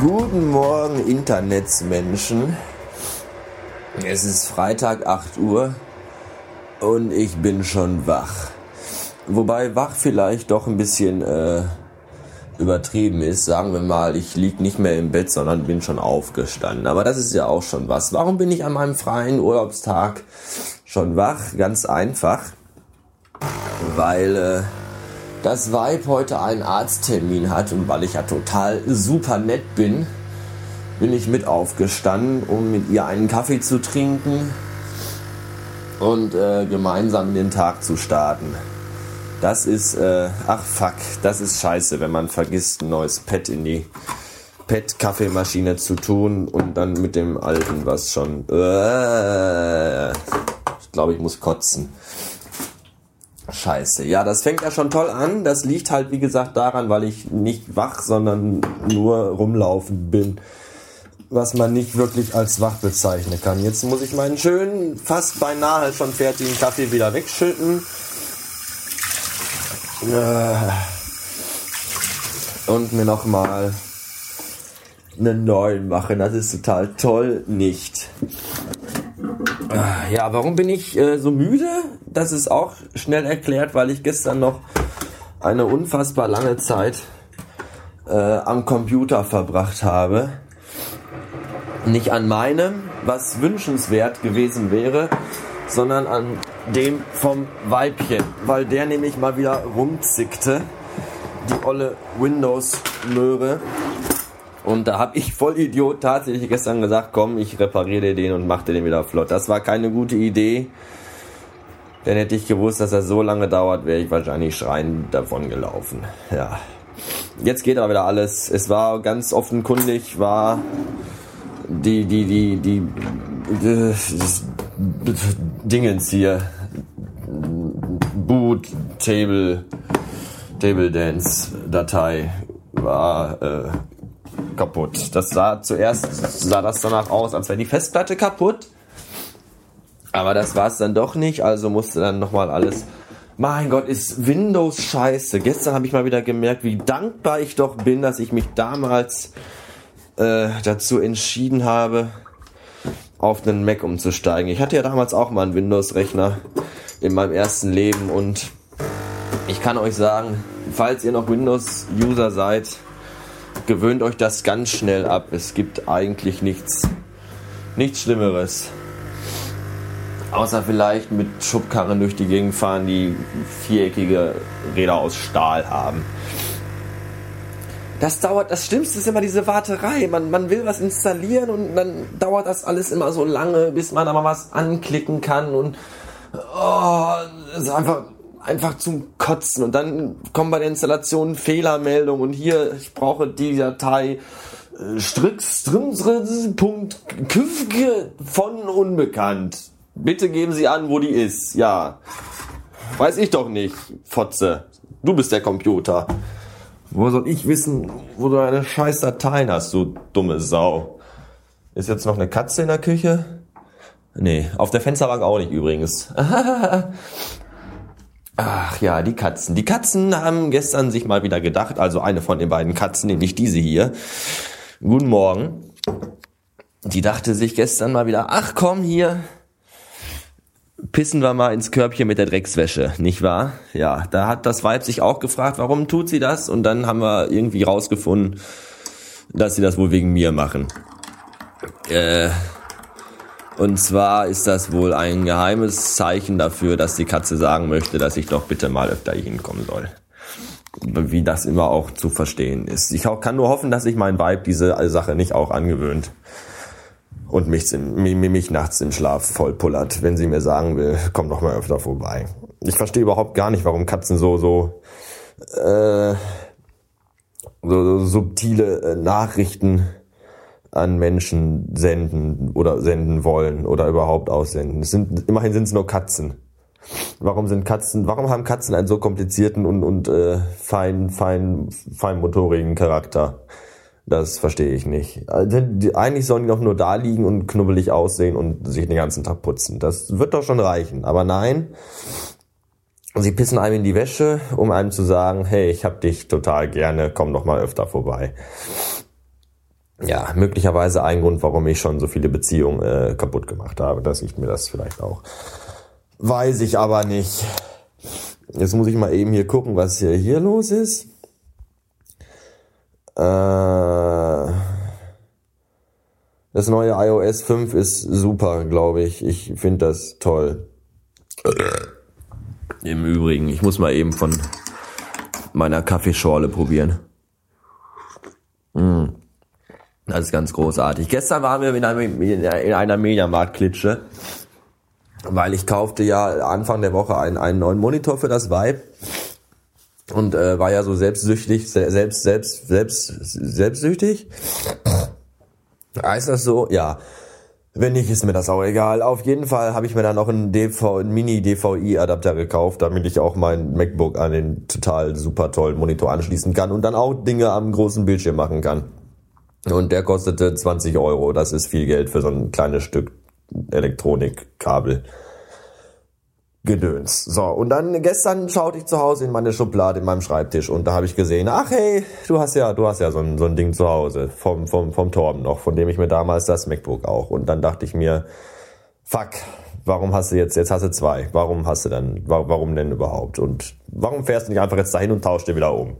Guten Morgen, Internetsmenschen. Es ist Freitag 8 Uhr und ich bin schon wach. Wobei wach vielleicht doch ein bisschen äh, übertrieben ist. Sagen wir mal, ich lieg nicht mehr im Bett, sondern bin schon aufgestanden. Aber das ist ja auch schon was. Warum bin ich an meinem freien Urlaubstag schon wach? Ganz einfach. Weil äh, das Weib heute einen Arzttermin hat und weil ich ja total super nett bin, bin ich mit aufgestanden, um mit ihr einen Kaffee zu trinken und äh, gemeinsam in den Tag zu starten. Das ist, äh, ach fuck, das ist scheiße, wenn man vergisst, ein neues Pad in die Pet-Kaffeemaschine zu tun und dann mit dem alten was schon. Äh, ich glaube, ich muss kotzen. Scheiße. Ja, das fängt ja schon toll an. Das liegt halt, wie gesagt, daran, weil ich nicht wach, sondern nur rumlaufen bin. Was man nicht wirklich als wach bezeichnen kann. Jetzt muss ich meinen schönen, fast beinahe schon fertigen Kaffee wieder wegschütten. Und mir nochmal einen neuen machen. Das ist total toll. Nicht. Ja, warum bin ich äh, so müde? Das ist auch schnell erklärt, weil ich gestern noch eine unfassbar lange Zeit äh, am Computer verbracht habe. Nicht an meinem, was wünschenswert gewesen wäre, sondern an dem vom Weibchen, weil der nämlich mal wieder rumzickte, die olle Windows-Möhre. Und da habe ich voll Idiot tatsächlich gestern gesagt, komm, ich repariere den und machte den wieder flott. Das war keine gute Idee. Denn hätte ich gewusst, dass das so lange dauert, wäre ich wahrscheinlich schreiend davon gelaufen. Ja. Jetzt geht aber wieder alles. Es war ganz offenkundig, war die, die, die, die, die Dingens hier. Boot, Table, Table Dance Datei war äh, kaputt. Das sah zuerst sah das danach aus, als wäre die Festplatte kaputt. Aber das war es dann doch nicht, also musste dann nochmal alles. Mein Gott, ist Windows scheiße. Gestern habe ich mal wieder gemerkt, wie dankbar ich doch bin, dass ich mich damals äh, dazu entschieden habe, auf einen Mac umzusteigen. Ich hatte ja damals auch mal einen Windows-Rechner in meinem ersten Leben und ich kann euch sagen, falls ihr noch Windows-User seid, gewöhnt euch das ganz schnell ab. Es gibt eigentlich nichts, nichts Schlimmeres. Außer vielleicht mit Schubkarren durch die Gegend fahren, die viereckige Räder aus Stahl haben. Das dauert, das Schlimmste ist immer diese Warterei. Man, man will was installieren und dann dauert das alles immer so lange, bis man aber was anklicken kann und oh, ist einfach, einfach zum Kotzen. Und dann kommen bei der Installation Fehlermeldungen und hier, ich brauche die Datei äh, strickstrimsre.küfge von unbekannt. Bitte geben Sie an, wo die ist. Ja. Weiß ich doch nicht, Fotze. Du bist der Computer. Wo soll ich wissen, wo du eine scheiß Dateien hast, du dumme Sau? Ist jetzt noch eine Katze in der Küche? Nee, auf der Fensterbank auch nicht übrigens. Ach ja, die Katzen. Die Katzen haben gestern sich mal wieder gedacht, also eine von den beiden Katzen, nämlich diese hier. Guten Morgen. Die dachte sich gestern mal wieder, ach komm hier, pissen wir mal ins Körbchen mit der Dreckswäsche, nicht wahr? Ja, da hat das Weib sich auch gefragt, warum tut sie das? Und dann haben wir irgendwie rausgefunden, dass sie das wohl wegen mir machen. Äh, und zwar ist das wohl ein geheimes Zeichen dafür, dass die Katze sagen möchte, dass ich doch bitte mal öfter hinkommen soll. Wie das immer auch zu verstehen ist. Ich kann nur hoffen, dass sich mein Weib diese Sache nicht auch angewöhnt und mich, mich nachts im Schlaf vollpullert, wenn sie mir sagen will, komm doch mal öfter vorbei. Ich verstehe überhaupt gar nicht, warum Katzen so so äh, so, so subtile äh, Nachrichten an Menschen senden oder senden wollen oder überhaupt aussenden. Es sind immerhin sind es nur Katzen. Warum sind Katzen? Warum haben Katzen einen so komplizierten und und äh, fein fein feinmotorigen Charakter? Das verstehe ich nicht. Also, eigentlich sollen die doch nur da liegen und knubbelig aussehen und sich den ganzen Tag putzen. Das wird doch schon reichen. Aber nein, sie pissen einem in die Wäsche, um einem zu sagen, hey, ich hab dich total gerne, komm doch mal öfter vorbei. Ja, möglicherweise ein Grund, warum ich schon so viele Beziehungen äh, kaputt gemacht habe, dass ich mir das vielleicht auch. Weiß ich aber nicht. Jetzt muss ich mal eben hier gucken, was hier, hier los ist. Äh, das neue iOS 5 ist super, glaube ich. Ich finde das toll. Im Übrigen, ich muss mal eben von meiner Kaffeeschorle probieren. Mm. Das ist ganz großartig. Gestern waren wir in einer, in einer Mediamarkt-Klitsche, weil ich kaufte ja Anfang der Woche einen, einen neuen Monitor für das Vibe und äh, war ja so selbstsüchtig, selbst, selbst, selbst, selbstsüchtig. Heißt das so? Ja. Wenn nicht, ist mir das auch egal. Auf jeden Fall habe ich mir dann noch einen, DV, einen Mini-DVI-Adapter gekauft, damit ich auch mein MacBook an den total super tollen Monitor anschließen kann und dann auch Dinge am großen Bildschirm machen kann. Und der kostete 20 Euro. Das ist viel Geld für so ein kleines Stück Elektronikkabel. Gedöns. So, und dann gestern schaute ich zu Hause in meine Schublade in meinem Schreibtisch und da habe ich gesehen, ach hey, du hast ja, du hast ja so ein, so ein Ding zu Hause vom, vom, vom Torben noch, von dem ich mir damals das MacBook auch. Und dann dachte ich mir, fuck, warum hast du jetzt, jetzt hast du zwei, warum hast du dann, warum denn überhaupt? Und warum fährst du nicht einfach jetzt dahin und tauschst dir wieder um?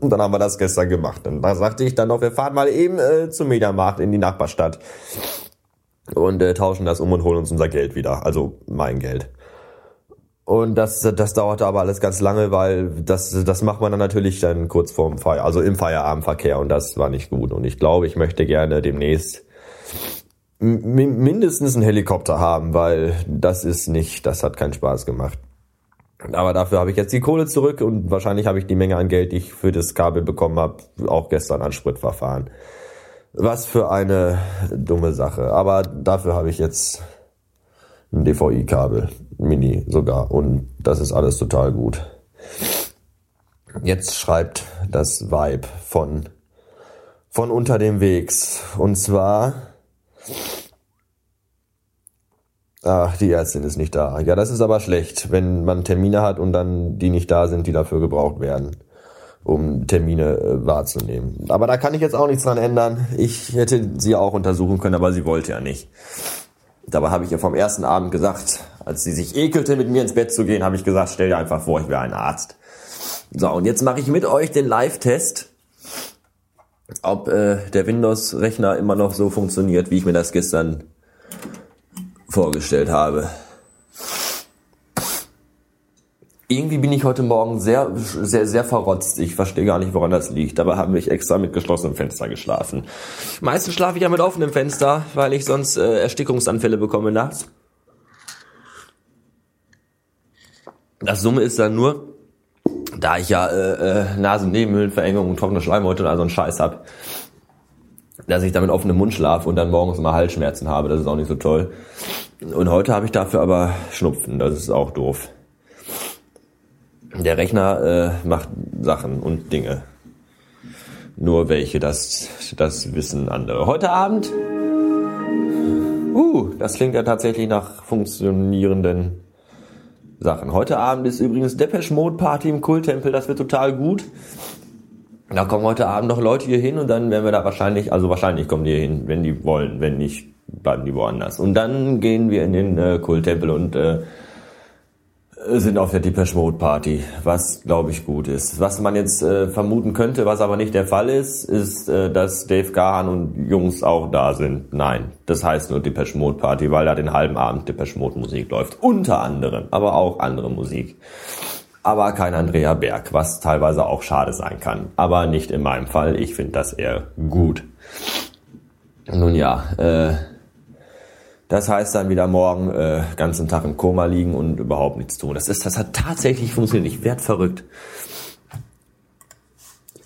Und dann haben wir das gestern gemacht. Und da sagte ich dann noch, wir fahren mal eben äh, zum Mediamarkt in die Nachbarstadt und äh, tauschen das um und holen uns unser Geld wieder, also mein Geld. Und das, das dauerte aber alles ganz lange, weil das, das macht man dann natürlich dann kurz vorm Feier, also im Feierabendverkehr und das war nicht gut. Und ich glaube, ich möchte gerne demnächst mindestens einen Helikopter haben, weil das ist nicht, das hat keinen Spaß gemacht. Aber dafür habe ich jetzt die Kohle zurück und wahrscheinlich habe ich die Menge an Geld, die ich für das Kabel bekommen habe, auch gestern an Spritverfahren. Was für eine dumme Sache. Aber dafür habe ich jetzt ein DVI-Kabel, Mini sogar. Und das ist alles total gut. Jetzt schreibt das Vibe von, von unter dem Wegs. Und zwar, ach, die Ärztin ist nicht da. Ja, das ist aber schlecht, wenn man Termine hat und dann die nicht da sind, die dafür gebraucht werden, um Termine äh, wahrzunehmen. Aber da kann ich jetzt auch nichts dran ändern. Ich hätte sie auch untersuchen können, aber sie wollte ja nicht. Dabei habe ich ihr vom ersten Abend gesagt, als sie sich ekelte, mit mir ins Bett zu gehen, habe ich gesagt, stell dir einfach vor, ich wäre ein Arzt. So, und jetzt mache ich mit euch den Live-Test, ob äh, der Windows-Rechner immer noch so funktioniert, wie ich mir das gestern vorgestellt habe. Irgendwie bin ich heute Morgen sehr, sehr, sehr verrotzt. Ich verstehe gar nicht, woran das liegt. Dabei habe ich extra mit geschlossenem Fenster geschlafen. Meistens schlafe ich ja mit offenem Fenster, weil ich sonst äh, Erstickungsanfälle bekomme nachts. Das Summe ist dann nur, da ich ja äh, äh, Nasennebenhöhlenverengung und trockene Schleimhäute und all so einen Scheiß hab, dass ich da mit offenem Mund schlafe und dann morgens immer Halsschmerzen habe. Das ist auch nicht so toll. Und heute habe ich dafür aber Schnupfen. Das ist auch doof. Der Rechner äh, macht Sachen und Dinge. Nur welche, das, das wissen andere. Heute Abend, uh, das klingt ja tatsächlich nach funktionierenden Sachen. Heute Abend ist übrigens Depeche Mode Party im Kulttempel, das wird total gut. Da kommen heute Abend noch Leute hier hin und dann werden wir da wahrscheinlich, also wahrscheinlich kommen die hier hin, wenn die wollen, wenn nicht, bleiben die woanders. Und dann gehen wir in den äh, Kulttempel und äh, sind auf der Depeche Mode Party, was glaube ich gut ist. Was man jetzt äh, vermuten könnte, was aber nicht der Fall ist, ist, äh, dass Dave Gahan und Jungs auch da sind. Nein, das heißt nur Depeche Mode Party, weil da den halben Abend Depeche Mode Musik läuft. Unter anderem, aber auch andere Musik. Aber kein Andrea Berg, was teilweise auch schade sein kann. Aber nicht in meinem Fall. Ich finde das eher gut. Nun ja, äh, das heißt dann wieder morgen äh, ganzen Tag im Koma liegen und überhaupt nichts tun. Das ist, das hat tatsächlich funktioniert. Ich werd verrückt.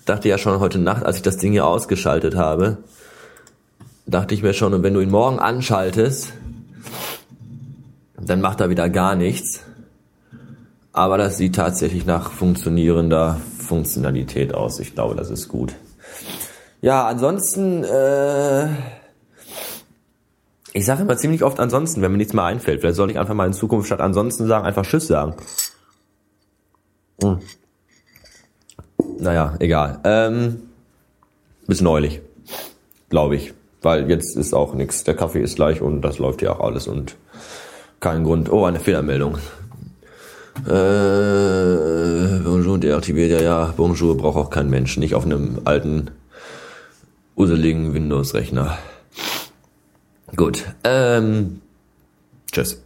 dachte ja schon heute Nacht, als ich das Ding hier ausgeschaltet habe, dachte ich mir schon, wenn du ihn morgen anschaltest, dann macht er wieder gar nichts. Aber das sieht tatsächlich nach funktionierender Funktionalität aus. Ich glaube, das ist gut. Ja, ansonsten, äh, ich sage immer ziemlich oft ansonsten, wenn mir nichts mehr einfällt. Vielleicht soll ich einfach mal in Zukunft statt ansonsten sagen, einfach Tschüss sagen. Hm. Naja, egal. Ähm, bis neulich, glaube ich. Weil jetzt ist auch nichts. Der Kaffee ist gleich und das läuft ja auch alles und kein Grund. Oh, eine Fehlermeldung. Äh, bonjour, deaktiviert ja, ja. Bonjour braucht auch kein Mensch. Nicht auf einem alten, useligen Windows-Rechner. Gut. Ähm, tschüss.